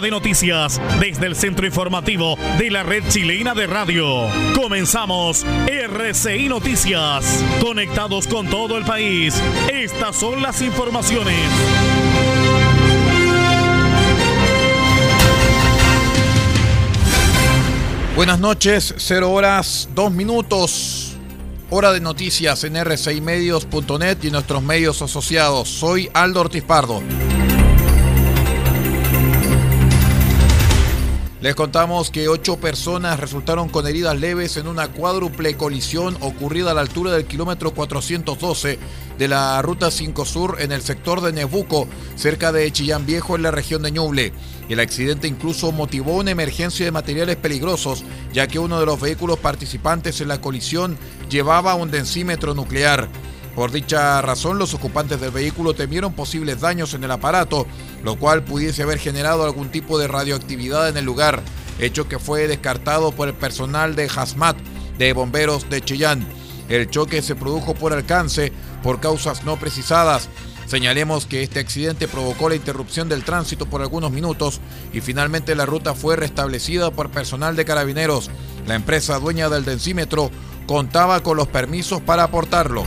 De noticias desde el centro informativo de la red chilena de radio. Comenzamos RCI Noticias. Conectados con todo el país. Estas son las informaciones. Buenas noches, 0 horas, 2 minutos. Hora de noticias en rcimedios.net y nuestros medios asociados. Soy Aldo Ortiz Pardo. Les contamos que ocho personas resultaron con heridas leves en una cuádruple colisión ocurrida a la altura del kilómetro 412 de la Ruta 5 Sur en el sector de Nebuco, cerca de Chillán Viejo en la región de Ñuble. El accidente incluso motivó una emergencia de materiales peligrosos, ya que uno de los vehículos participantes en la colisión llevaba un densímetro nuclear. Por dicha razón, los ocupantes del vehículo temieron posibles daños en el aparato, lo cual pudiese haber generado algún tipo de radioactividad en el lugar, hecho que fue descartado por el personal de Hazmat de bomberos de Chillán. El choque se produjo por alcance por causas no precisadas. Señalemos que este accidente provocó la interrupción del tránsito por algunos minutos y finalmente la ruta fue restablecida por personal de carabineros. La empresa dueña del densímetro contaba con los permisos para aportarlo.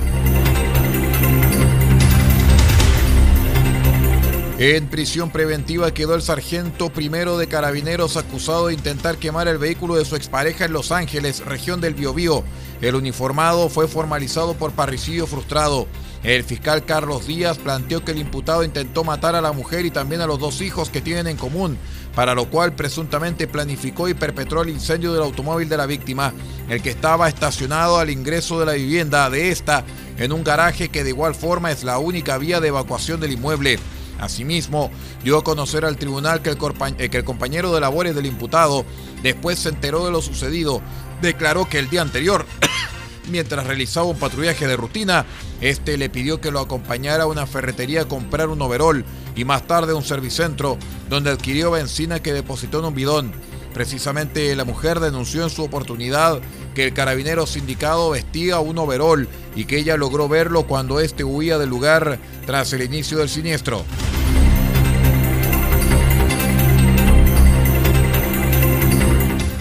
En prisión preventiva quedó el sargento primero de carabineros acusado de intentar quemar el vehículo de su expareja en Los Ángeles, región del Biobío. El uniformado fue formalizado por parricidio frustrado. El fiscal Carlos Díaz planteó que el imputado intentó matar a la mujer y también a los dos hijos que tienen en común, para lo cual presuntamente planificó y perpetró el incendio del automóvil de la víctima, el que estaba estacionado al ingreso de la vivienda de esta en un garaje que de igual forma es la única vía de evacuación del inmueble. Asimismo, dio a conocer al tribunal que el, eh, que el, compañero de labores del imputado después se enteró de lo sucedido. Declaró que el día anterior, mientras realizaba un patrullaje de rutina, este le pidió que lo acompañara a una ferretería a comprar un overol y más tarde a un servicentro, donde adquirió benzina que depositó en un bidón. Precisamente la mujer denunció en su oportunidad que el carabinero sindicado vestía un overol y que ella logró verlo cuando éste huía del lugar tras el inicio del siniestro.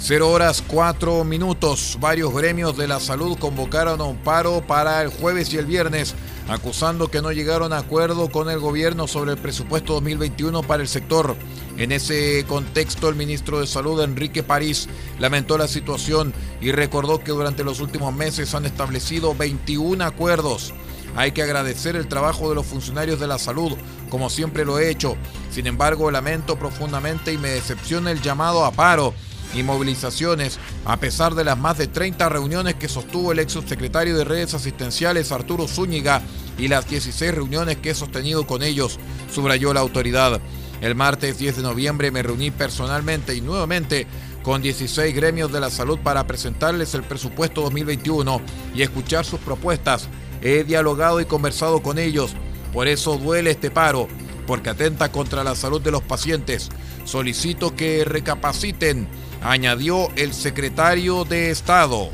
Cero horas cuatro minutos. Varios gremios de la salud convocaron a un paro para el jueves y el viernes, acusando que no llegaron a acuerdo con el gobierno sobre el presupuesto 2021 para el sector. En ese contexto, el ministro de Salud, Enrique París, lamentó la situación y recordó que durante los últimos meses han establecido 21 acuerdos. Hay que agradecer el trabajo de los funcionarios de la salud, como siempre lo he hecho. Sin embargo, lamento profundamente y me decepciona el llamado a paro y movilizaciones, a pesar de las más de 30 reuniones que sostuvo el ex subsecretario de redes asistenciales Arturo Zúñiga y las 16 reuniones que he sostenido con ellos, subrayó la autoridad. El martes 10 de noviembre me reuní personalmente y nuevamente con 16 gremios de la salud para presentarles el presupuesto 2021 y escuchar sus propuestas. He dialogado y conversado con ellos. Por eso duele este paro. porque atenta contra la salud de los pacientes. Solicito que recapaciten, añadió el secretario de Estado.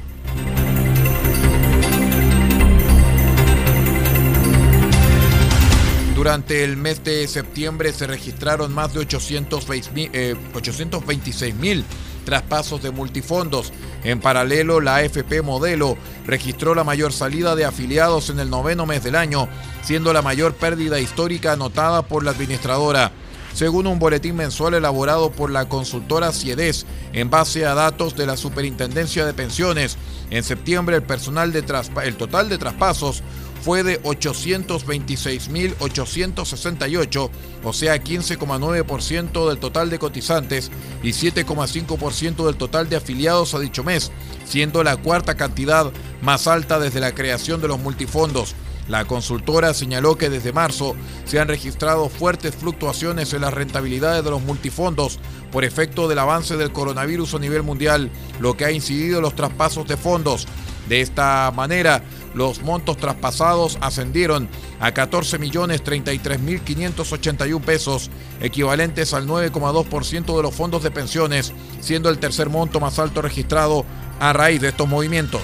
Durante el mes de septiembre se registraron más de 826 mil traspasos de multifondos. En paralelo, la AFP Modelo registró la mayor salida de afiliados en el noveno mes del año, siendo la mayor pérdida histórica anotada por la administradora. Según un boletín mensual elaborado por la consultora CIEDES en base a datos de la Superintendencia de Pensiones, en septiembre el, personal de el total de traspasos fue de 826.868, o sea 15,9% del total de cotizantes y 7,5% del total de afiliados a dicho mes, siendo la cuarta cantidad más alta desde la creación de los multifondos. La consultora señaló que desde marzo se han registrado fuertes fluctuaciones en las rentabilidades de los multifondos por efecto del avance del coronavirus a nivel mundial, lo que ha incidido en los traspasos de fondos. De esta manera, los montos traspasados ascendieron a 14.033.581 pesos, equivalentes al 9,2% de los fondos de pensiones, siendo el tercer monto más alto registrado a raíz de estos movimientos.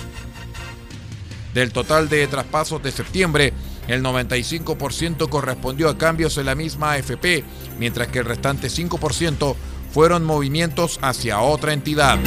Del total de traspasos de septiembre, el 95% correspondió a cambios en la misma AFP, mientras que el restante 5% fueron movimientos hacia otra entidad.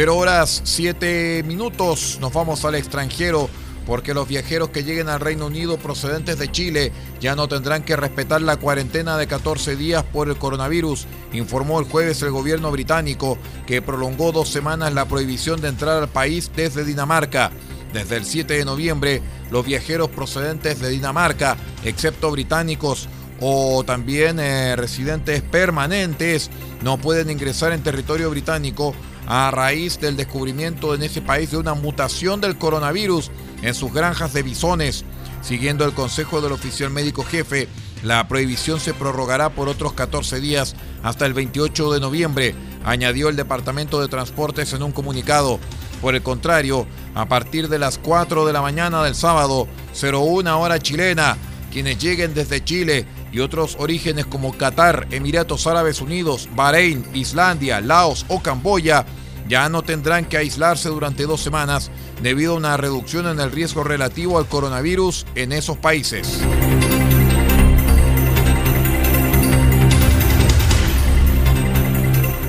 Cero horas, siete minutos. Nos vamos al extranjero porque los viajeros que lleguen al Reino Unido procedentes de Chile ya no tendrán que respetar la cuarentena de 14 días por el coronavirus, informó el jueves el gobierno británico, que prolongó dos semanas la prohibición de entrar al país desde Dinamarca. Desde el 7 de noviembre, los viajeros procedentes de Dinamarca, excepto británicos o también eh, residentes permanentes, no pueden ingresar en territorio británico a raíz del descubrimiento en ese país de una mutación del coronavirus en sus granjas de bisones. Siguiendo el consejo del oficial médico jefe, la prohibición se prorrogará por otros 14 días hasta el 28 de noviembre, añadió el Departamento de Transportes en un comunicado. Por el contrario, a partir de las 4 de la mañana del sábado, 01 hora chilena, quienes lleguen desde Chile y otros orígenes como Qatar, Emiratos Árabes Unidos, Bahrein, Islandia, Laos o Camboya ya no tendrán que aislarse durante dos semanas debido a una reducción en el riesgo relativo al coronavirus en esos países.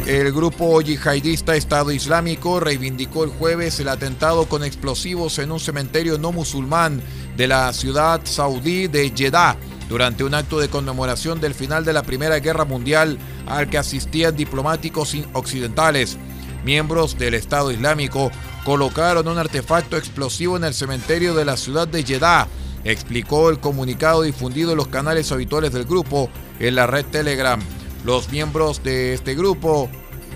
El grupo yihadista Estado Islámico reivindicó el jueves el atentado con explosivos en un cementerio no musulmán de la ciudad saudí de Jeddah durante un acto de conmemoración del final de la Primera Guerra Mundial al que asistían diplomáticos occidentales. Miembros del Estado Islámico colocaron un artefacto explosivo en el cementerio de la ciudad de Jeddah, explicó el comunicado difundido en los canales habituales del grupo en la red Telegram. Los miembros de este grupo,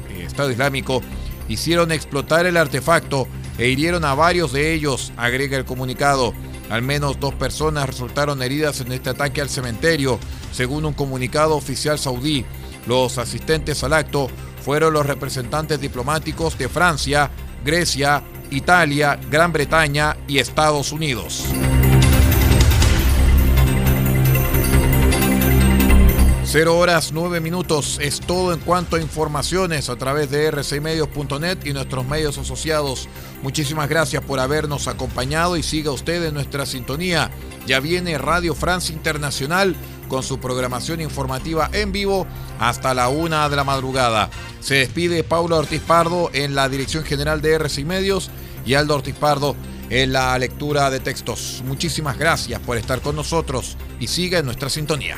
eh, Estado Islámico, hicieron explotar el artefacto e hirieron a varios de ellos, agrega el comunicado. Al menos dos personas resultaron heridas en este ataque al cementerio, según un comunicado oficial saudí. Los asistentes al acto fueron los representantes diplomáticos de Francia, Grecia, Italia, Gran Bretaña y Estados Unidos. Cero horas nueve minutos es todo en cuanto a informaciones a través de rcmedios.net y nuestros medios asociados. Muchísimas gracias por habernos acompañado y siga usted en nuestra sintonía. Ya viene Radio Francia Internacional con su programación informativa en vivo hasta la una de la madrugada. Se despide Paula Ortiz Pardo en la dirección general de RCI Medios y Aldo Ortiz Pardo en la lectura de textos. Muchísimas gracias por estar con nosotros y siga en nuestra sintonía.